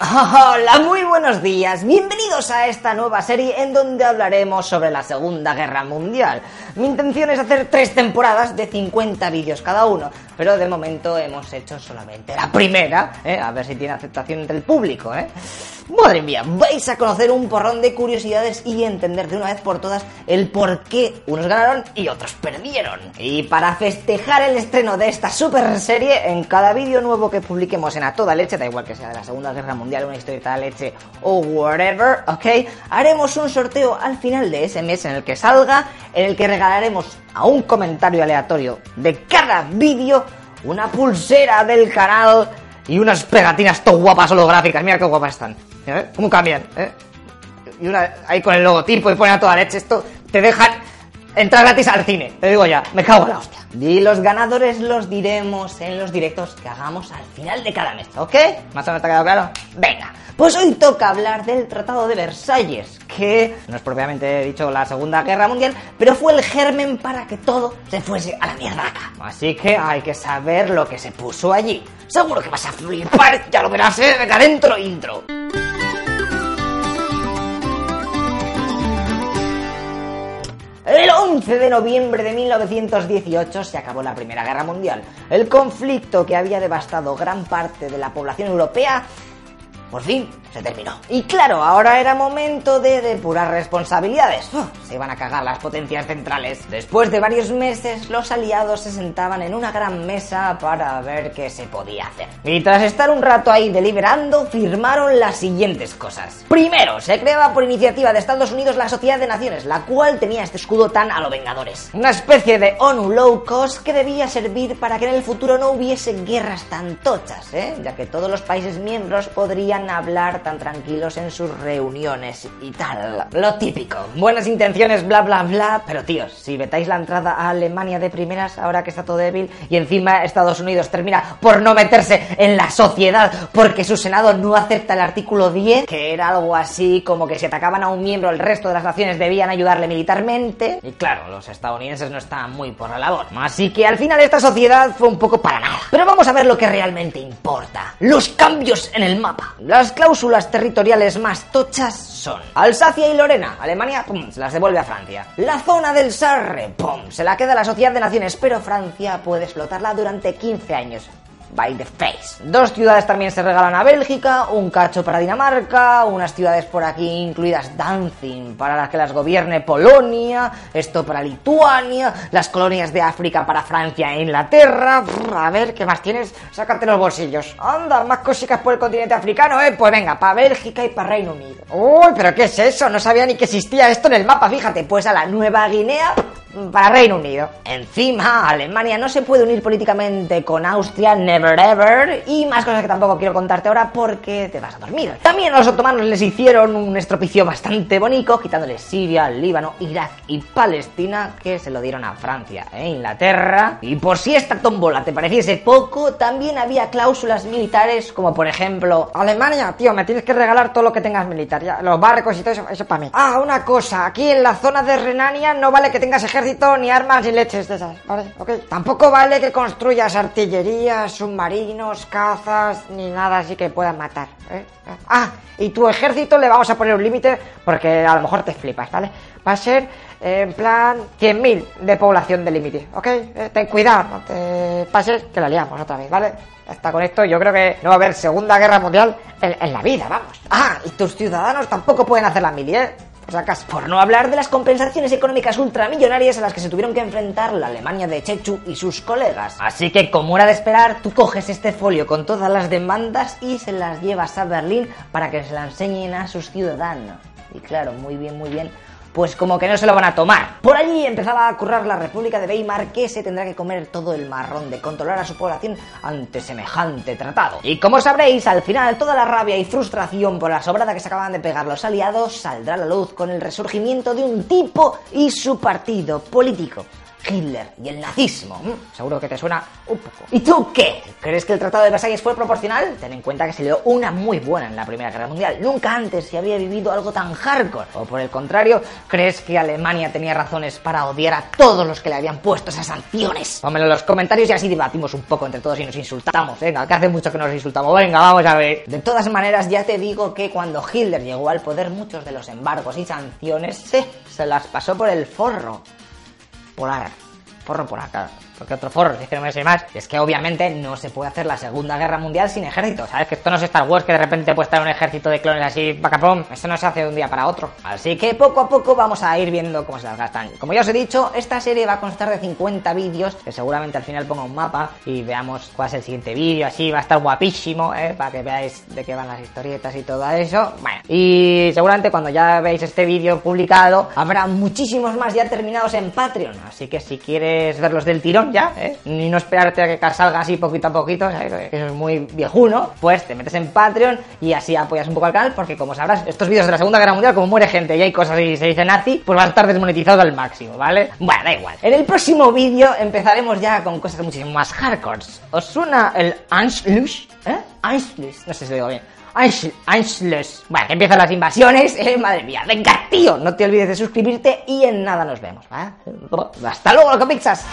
Hola, muy buenos días. Bienvenidos a esta nueva serie en donde hablaremos sobre la Segunda Guerra Mundial. Mi intención es hacer tres temporadas de 50 vídeos cada uno, pero de momento hemos hecho solamente la primera, ¿eh? a ver si tiene aceptación entre el público. ¿eh? Madre mía, vais a conocer un porrón de curiosidades y entender de una vez por todas el por qué unos ganaron y otros perdieron. Y para festejar el estreno de esta super serie, en cada vídeo nuevo que publiquemos en A Toda Leche, da igual que sea de la Segunda Guerra Mundial, una historieta de leche o whatever, ¿ok? Haremos un sorteo al final de ese mes en el que salga, en el que regalaremos a un comentario aleatorio de cada vídeo una pulsera del canal y unas pegatinas to guapas holográficas. Mira qué guapas están. ¿Eh? ¿Cómo cambian? ¿Eh? Y una ahí con el logotipo y ponen a toda leche. Esto te dejan entrar gratis al cine. Te digo ya, me cago en la hostia. Y los ganadores los diremos en los directos que hagamos al final de cada mes, ¿ok? ¿Más o menos te ha quedado claro? Venga. Pues hoy toca hablar del Tratado de Versalles, que no es propiamente dicho la Segunda Guerra Mundial, pero fue el germen para que todo se fuese a la mierda. Así que hay que saber lo que se puso allí. Seguro que vas a flipar, ya lo verás, ¿eh? Venga, dentro intro. El 11 de noviembre de 1918 se acabó la Primera Guerra Mundial. El conflicto que había devastado gran parte de la población europea por fin se terminó. Y claro, ahora era momento de depurar responsabilidades. Se iban a cagar las potencias centrales. Después de varios meses, los aliados se sentaban en una gran mesa para ver qué se podía hacer. Y tras estar un rato ahí deliberando, firmaron las siguientes cosas. Primero, se creaba por iniciativa de Estados Unidos la Sociedad de Naciones, la cual tenía este escudo tan a lo Vengadores. Una especie de ONU low cost que debía servir para que en el futuro no hubiese guerras tan tochas, ¿eh? ya que todos los países miembros podrían hablar tan tranquilos en sus reuniones y tal. Lo típico. Buenas intenciones, bla bla bla. Pero tíos, si vetáis la entrada a Alemania de primeras, ahora que está todo débil, y encima Estados Unidos termina por no meterse en la sociedad porque su Senado no acepta el artículo 10, que era algo así como que si atacaban a un miembro, el resto de las naciones debían ayudarle militarmente. Y claro, los estadounidenses no estaban muy por la labor. Así que al final esta sociedad fue un poco para nada. Pero vamos a ver lo que realmente importa. Los cambios en el mapa. Las cláusulas territoriales más tochas son Alsacia y Lorena, Alemania, pum, se las devuelve a Francia. La zona del Sarre, pum, se la queda la Sociedad de Naciones, pero Francia puede explotarla durante 15 años by the face. Dos ciudades también se regalan a Bélgica, un cacho para Dinamarca, unas ciudades por aquí incluidas Danzig para las que las gobierne Polonia, esto para Lituania, las colonias de África para Francia e Inglaterra. A ver, ¿qué más tienes? Sácate los bolsillos. Anda, más cositas por el continente africano, ¿eh? Pues venga, para Bélgica y para Reino Unido. Uy, pero ¿qué es eso? No sabía ni que existía esto en el mapa, fíjate. Pues a la Nueva Guinea para Reino Unido. Encima, Alemania no se puede unir políticamente con Austria, never ever, y más cosas que tampoco quiero contarte ahora porque te vas a dormir. También a los otomanos les hicieron un estropicio bastante bonito, quitándoles Siria, Líbano, Irak y Palestina, que se lo dieron a Francia e Inglaterra. Y por si esta tómbola te pareciese poco, también había cláusulas militares, como por ejemplo, Alemania, tío, me tienes que regalar todo lo que tengas militar, ya, los barcos y todo eso, eso para mí. Ah, una cosa, aquí en la zona de Renania no vale que tengas ejército ni armas ni leches de esas, ¿vale? Ok. Tampoco vale que construyas artillería, submarinos, cazas, ni nada así que puedan matar, ¿eh? Ah, y tu ejército le vamos a poner un límite porque a lo mejor te flipas, ¿vale? Va a ser eh, en plan 100.000 de población de límite, ¿ok? Eh, ten cuidado, no te pases que la liamos otra vez, ¿vale? Hasta con esto yo creo que no va a haber Segunda Guerra Mundial en, en la vida, vamos. Ah, y tus ciudadanos tampoco pueden hacer la mili, ¿eh? Por no hablar de las compensaciones económicas ultramillonarias a las que se tuvieron que enfrentar la Alemania de Chechu y sus colegas. Así que, como era de esperar, tú coges este folio con todas las demandas y se las llevas a Berlín para que se la enseñen a sus ciudadanos. Y claro, muy bien, muy bien. Pues como que no se lo van a tomar. Por allí empezaba a currar la República de Weimar que se tendrá que comer todo el marrón de controlar a su población ante semejante tratado. Y como sabréis, al final toda la rabia y frustración por la sobrada que se acaban de pegar los aliados saldrá a la luz con el resurgimiento de un tipo y su partido político. Hitler y el nazismo. Mm, seguro que te suena un poco. ¿Y tú qué? ¿Crees que el Tratado de Versalles fue proporcional? Ten en cuenta que se dio una muy buena en la Primera Guerra Mundial. Nunca antes se había vivido algo tan hardcore. O por el contrario, ¿crees que Alemania tenía razones para odiar a todos los que le habían puesto esas sanciones? Pónmelo en los comentarios y así debatimos un poco entre todos y nos insultamos. Venga, que hace mucho que nos insultamos. Venga, vamos a ver. De todas maneras, ya te digo que cuando Hitler llegó al poder, muchos de los embargos y sanciones se las pasó por el forro polar. Forro polar, claro porque otro forro, es que no me sé más, es que obviamente no se puede hacer la Segunda Guerra Mundial sin ejército, ¿sabes? Que esto no es Star Wars que de repente puede estar un ejército de clones así, pacapom, eso no se hace de un día para otro. Así que poco a poco vamos a ir viendo cómo se las gastan. Como ya os he dicho, esta serie va a constar de 50 vídeos, que seguramente al final ponga un mapa y veamos cuál es el siguiente vídeo, así va a estar guapísimo, ¿eh? Para que veáis de qué van las historietas y todo eso. Bueno, y seguramente cuando ya veáis este vídeo publicado, habrá muchísimos más ya terminados en Patreon, así que si quieres verlos del tirón ya, ¿eh? y no esperarte a que salga así poquito a poquito, eso es muy viejuno, pues te metes en Patreon y así apoyas un poco al canal, porque como sabrás, estos vídeos de la Segunda Guerra Mundial, como muere gente y hay cosas y se dice nazi, pues va a estar desmonetizado al máximo, ¿vale? Bueno, da igual. En el próximo vídeo empezaremos ya con cosas muchísimo más hardcore. ¿Os suena el Anschluss? ¿Eh? Anschluss, no sé si lo digo bien. Anschluss. Bueno, que empiezan las invasiones, eh, madre mía. Venga, tío, no te olvides de suscribirte y en nada nos vemos, ¿vale? Hasta luego, loco pixas.